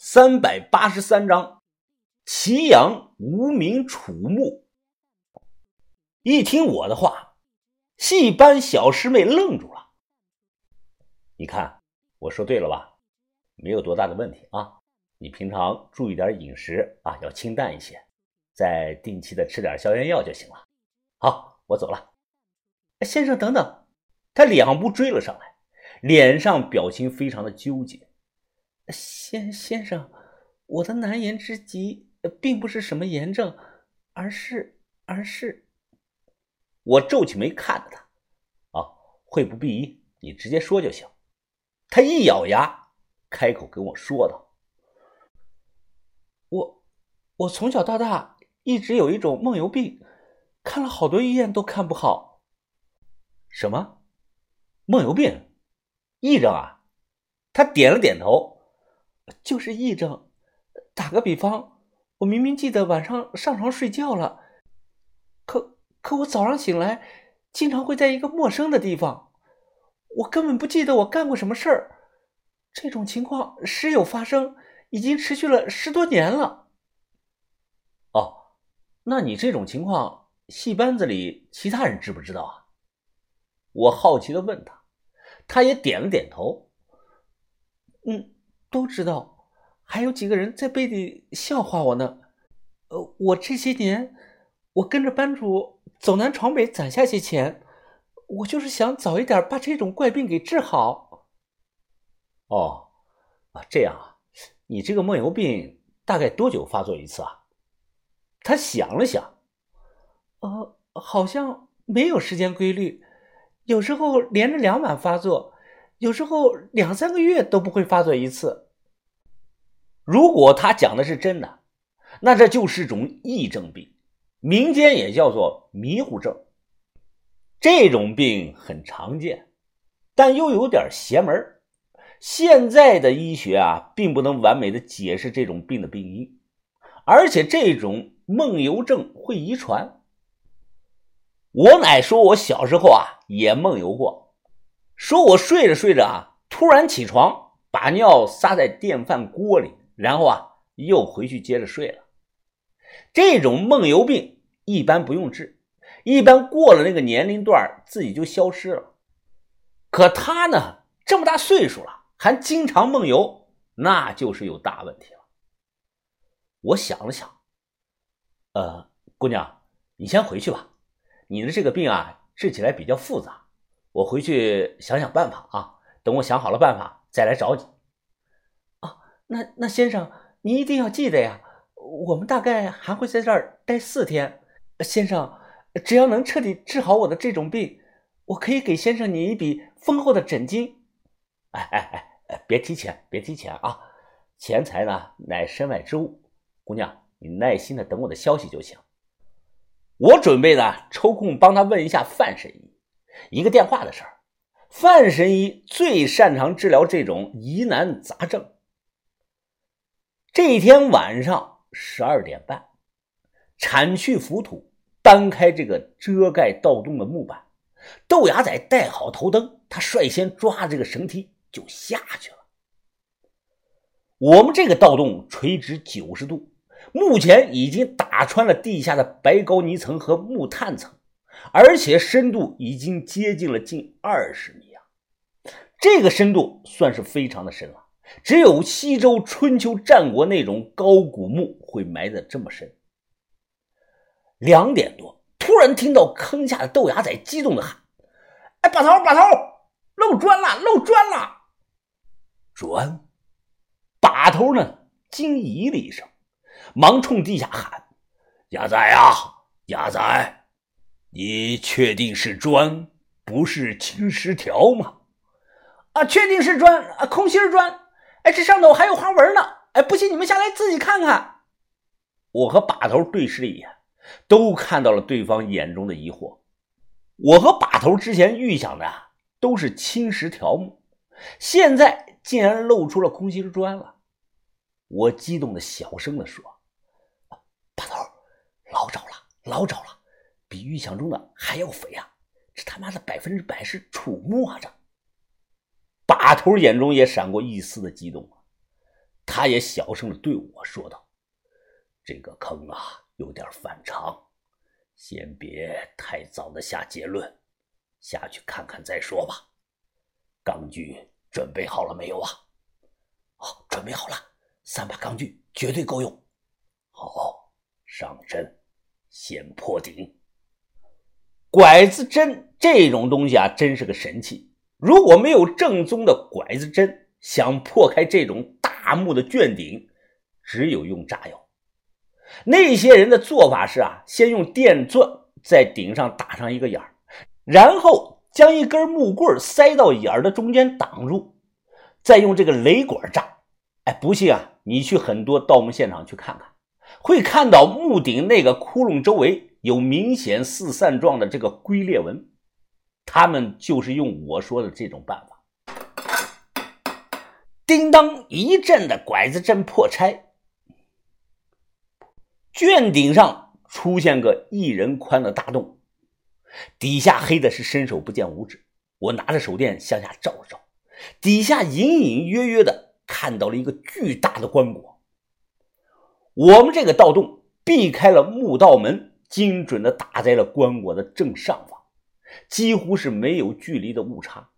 三百八十三章，祁阳无名楚墓。一听我的话，戏班小师妹愣住了。你看，我说对了吧？没有多大的问题啊。你平常注意点饮食啊，要清淡一些，再定期的吃点消炎药就行了。好，我走了。先生，等等！他两步追了上来，脸上表情非常的纠结。先先生，我的难言之疾并不是什么炎症，而是而是……我皱起眉看着他，啊，会不必医，你直接说就行。他一咬牙，开口跟我说道：“我我从小到大一直有一种梦游病，看了好多医院都看不好。什么梦游病？癔症啊？”他点了点头。就是癔症。打个比方，我明明记得晚上上床睡觉了，可可我早上醒来，经常会在一个陌生的地方，我根本不记得我干过什么事儿。这种情况时有发生，已经持续了十多年了。哦，那你这种情况，戏班子里其他人知不知道啊？我好奇的问他，他也点了点头。嗯。都知道，还有几个人在背地笑话我呢。呃，我这些年，我跟着班主走南闯北攒下些钱，我就是想早一点把这种怪病给治好。哦，啊，这样啊，你这个梦游病大概多久发作一次啊？他想了想，呃，好像没有时间规律，有时候连着两晚发作。有时候两三个月都不会发作一次。如果他讲的是真的，那这就是种癔症病，民间也叫做迷糊症。这种病很常见，但又有点邪门现在的医学啊，并不能完美的解释这种病的病因，而且这种梦游症会遗传。我奶说，我小时候啊也梦游过。说我睡着睡着啊，突然起床，把尿撒在电饭锅里，然后啊又回去接着睡了。这种梦游病一般不用治，一般过了那个年龄段自己就消失了。可他呢，这么大岁数了，还经常梦游，那就是有大问题了。我想了想，呃，姑娘，你先回去吧，你的这个病啊，治起来比较复杂。我回去想想办法啊！等我想好了办法再来找你。啊，那那先生，您一定要记得呀！我们大概还会在这儿待四天。先生，只要能彻底治好我的这种病，我可以给先生你一笔丰厚的诊金。哎哎哎，别提钱，别提钱啊！钱财呢，乃身外之物。姑娘，你耐心的等我的消息就行。我准备呢，抽空帮他问一下范神医。一个电话的事儿，范神医最擅长治疗这种疑难杂症。这一天晚上十二点半，铲去浮土，搬开这个遮盖盗洞的木板，豆芽仔带好头灯，他率先抓这个绳梯就下去了。我们这个盗洞垂直九十度，目前已经打穿了地下的白膏泥层和木炭层。而且深度已经接近了近二十米啊！这个深度算是非常的深了，只有西周、春秋、战国那种高古墓会埋的这么深。两点多，突然听到坑下的豆芽仔激动的喊：“哎，把头，把头，漏砖了，漏砖了！”砖，把头呢惊疑了一声，忙冲地下喊：“鸭仔啊，鸭仔！”你确定是砖，不是青石条吗？啊，确定是砖啊，空心砖。哎，这上头还有花纹呢。哎，不信你们下来自己看看。我和把头对视了一眼，都看到了对方眼中的疑惑。我和把头之前预想的都是青石条木，现在竟然露出了空心砖了。我激动的小声的说：“把头，捞着了，捞着了。”比预想中的还要肥啊！这他妈的百分之百是楚木啊！这把头眼中也闪过一丝的激动啊！他也小声的对我说道：“这个坑啊，有点反常，先别太早的下结论，下去看看再说吧。钢锯准备好了没有啊？”“哦，准备好了，三把钢锯绝对够用。”“好，上阵，先破顶。”拐子针这种东西啊，真是个神器。如果没有正宗的拐子针，想破开这种大木的卷顶，只有用炸药。那些人的做法是啊，先用电钻在顶上打上一个眼儿，然后将一根木棍塞到眼儿的中间挡住，再用这个雷管炸。哎，不信啊，你去很多盗墓现场去看看，会看到木顶那个窟窿周围有明显四散状的这个龟裂纹，他们就是用我说的这种办法。叮当一阵的拐子针破拆，卷顶上出现个一人宽的大洞，底下黑的是伸手不见五指。我拿着手电向下照了照，底下隐隐约约的看到了一个巨大的棺椁。我们这个盗洞避开了墓道门，精准的打在了棺椁的正上方，几乎是没有距离的误差。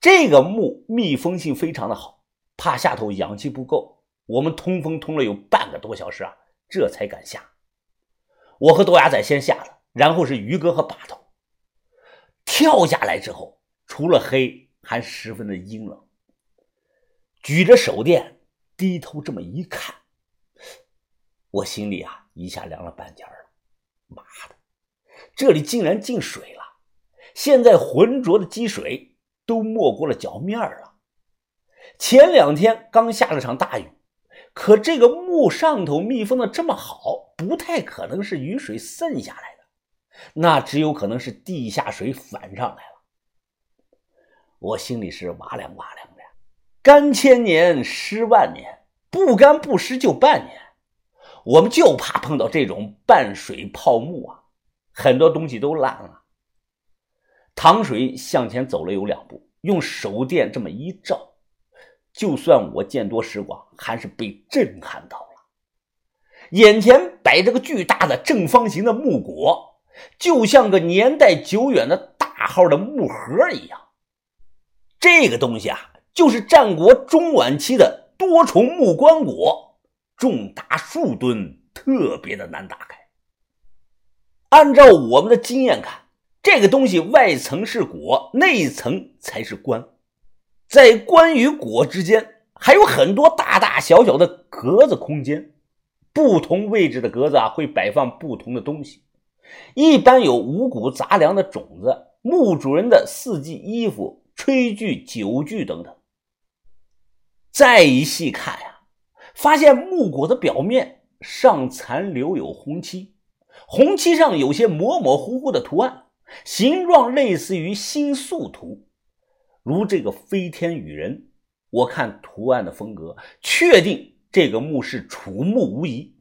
这个墓密封性非常的好，怕下头氧气不够，我们通风通了有半个多小时啊，这才敢下。我和豆芽仔先下了，然后是于哥和把头。跳下来之后，除了黑，还十分的阴冷。举着手电，低头这么一看，我心里啊一下凉了半截儿。妈的，这里竟然进水了！现在浑浊的积水。都没过了脚面了。前两天刚下了场大雨，可这个墓上头密封的这么好，不太可能是雨水渗下来的，那只有可能是地下水反上来了。我心里是哇凉哇凉的，干千年湿万年，不干不湿就半年，我们就怕碰到这种半水泡木啊，很多东西都烂了。唐水向前走了有两步，用手电这么一照，就算我见多识广，还是被震撼到了。眼前摆着个巨大的正方形的木椁，就像个年代久远的大号的木盒一样。这个东西啊，就是战国中晚期的多重木棺椁，重达数吨，特别的难打开。按照我们的经验看。这个东西外层是果，内层才是棺，在棺与果之间还有很多大大小小的格子空间，不同位置的格子啊会摆放不同的东西，一般有五谷杂粮的种子、墓主人的四季衣服、炊具、酒具等等。再一细看呀，发现木椁的表面上残留有红漆，红漆上有些模模糊糊的图案。形状类似于星宿图，如这个飞天羽人。我看图案的风格，确定这个墓是楚墓无疑。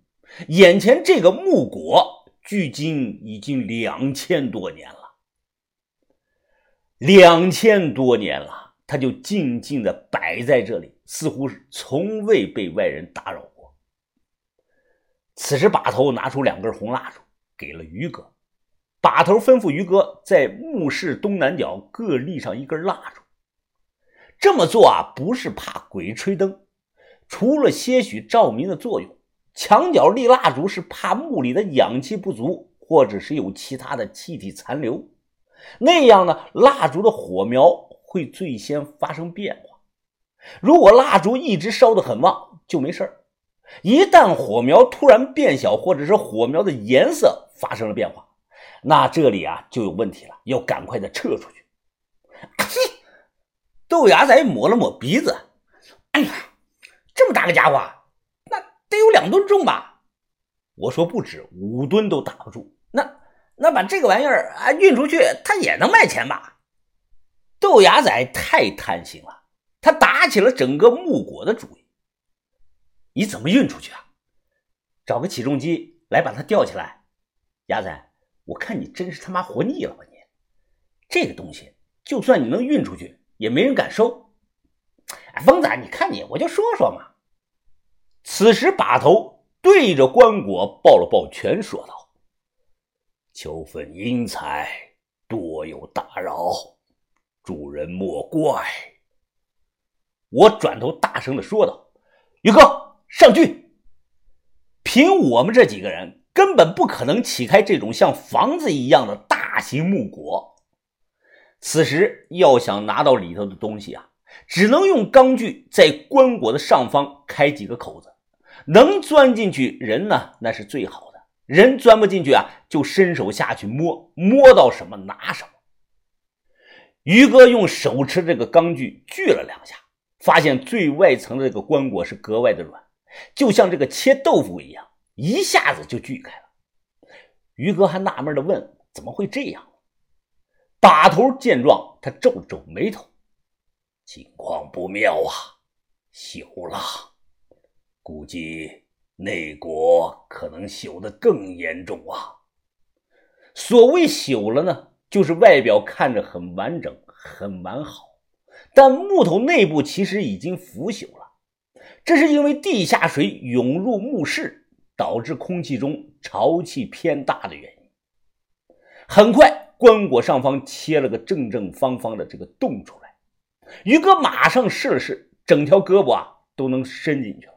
眼前这个木椁，距今已经两千多年了，两千多年了，它就静静的摆在这里，似乎是从未被外人打扰过。此时，把头拿出两根红蜡烛，给了于哥。把头吩咐于哥在墓室东南角各立上一根蜡烛。这么做啊，不是怕鬼吹灯，除了些许照明的作用，墙角立蜡烛是怕墓里的氧气不足，或者是有其他的气体残留。那样呢，蜡烛的火苗会最先发生变化。如果蜡烛一直烧得很旺，就没事一旦火苗突然变小，或者是火苗的颜色发生了变化，那这里啊就有问题了，要赶快的撤出去。豆芽仔抹了抹鼻子，哎呀，这么大个家伙，那得有两吨重吧？我说不止，五吨都打不住。那那把这个玩意儿啊运出去，他也能卖钱吧？豆芽仔太贪心了，打起了整个木果的主意。你怎么运出去啊？找个起重机来把它吊起来，牙仔。我看你真是他妈活腻了吧你！这个东西就算你能运出去，也没人敢收。哎，疯子，你看你，我就说说嘛。此时把头对着棺椁抱了抱拳，说道：“秋分英才，多有打扰，主人莫怪。”我转头大声的说道：“于哥，上去！凭我们这几个人，根本不可能起开这种像房子一样的大型木椁。此时要想拿到里头的东西啊，只能用钢锯在棺椁的上方开几个口子，能钻进去人呢，那是最好的；人钻不进去啊，就伸手下去摸，摸到什么拿什么。”于哥用手持这个钢锯锯了两下。发现最外层的这个棺椁是格外的软，就像这个切豆腐一样，一下子就锯开了。于哥还纳闷的问：“怎么会这样？”把头见状，他皱了皱眉头：“情况不妙啊，朽了，估计内国可能朽的更严重啊。所谓朽了呢，就是外表看着很完整、很完好。”但木头内部其实已经腐朽了，这是因为地下水涌入墓室，导致空气中潮气偏大的原因。很快，棺椁上方切了个正正方方的这个洞出来，于哥马上试了试，整条胳膊啊都能伸进去了。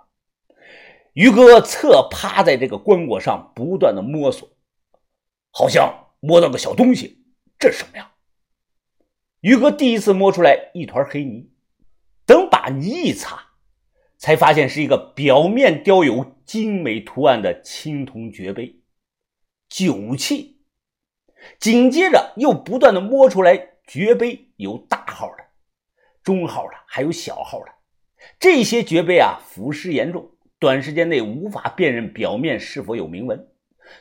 于哥侧趴在这个棺椁上，不断的摸索，好像摸到个小东西，这是什么呀？于哥第一次摸出来一团黑泥，等把泥一擦，才发现是一个表面雕有精美图案的青铜爵杯，酒器。紧接着又不断的摸出来爵杯有大号的、中号的，还有小号的。这些爵杯啊，腐蚀严重，短时间内无法辨认表面是否有铭文。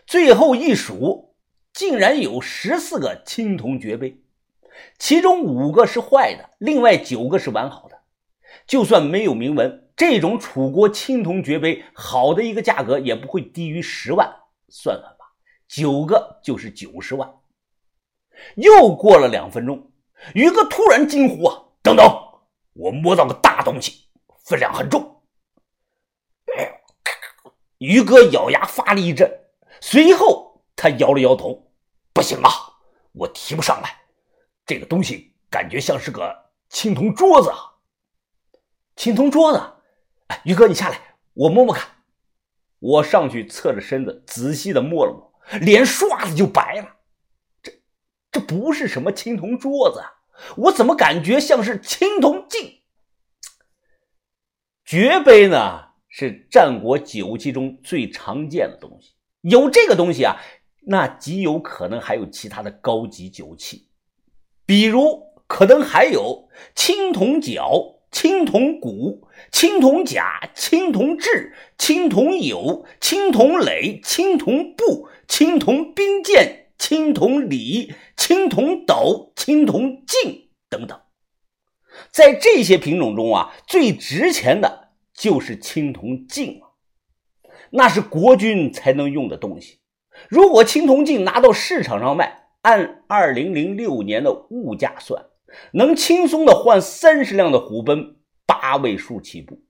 最后一数，竟然有十四个青铜爵杯。其中五个是坏的，另外九个是完好的。就算没有铭文，这种楚国青铜爵杯，好的一个价格也不会低于十万。算算吧，九个就是九十万。又过了两分钟，于哥突然惊呼：“啊，等等！我摸到个大东西，分量很重。”于哥咬牙发力一阵，随后他摇了摇头：“不行啊，我提不上来。”这个东西感觉像是个青铜桌子啊，青铜桌子。哎，于哥，你下来，我摸摸看。我上去侧着身子仔细的摸了摸，脸唰的就白了。这这不是什么青铜桌子啊，我怎么感觉像是青铜镜？爵杯呢，是战国酒器中最常见的东西。有这个东西啊，那极有可能还有其他的高级酒器。比如，可能还有青铜角、青铜鼓、青铜甲、青铜制、青铜牖、青铜垒、青铜布、青铜兵剑、青铜礼、青铜斗、青铜镜等等。在这些品种中啊，最值钱的就是青铜镜了，那是国君才能用的东西。如果青铜镜拿到市场上卖，按二零零六年的物价算，能轻松的换三十辆的虎奔，八位数起步。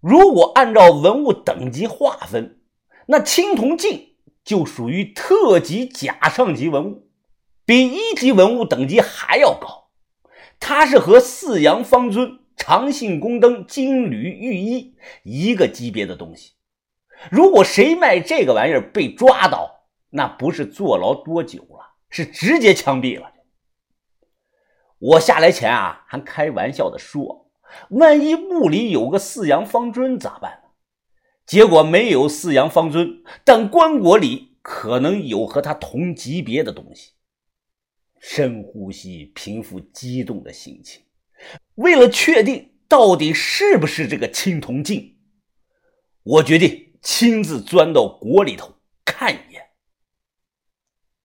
如果按照文物等级划分，那青铜镜就属于特级甲上级文物，比一级文物等级还要高。它是和四羊方尊、长信宫灯、金缕玉衣一个级别的东西。如果谁卖这个玩意儿被抓到，那不是坐牢多久？是直接枪毙了。我下来前啊，还开玩笑的说：“万一墓里有个四羊方尊咋办呢？”结果没有四羊方尊，但棺椁里可能有和他同级别的东西。深呼吸，平复激动的心情。为了确定到底是不是这个青铜镜，我决定亲自钻到椁里头，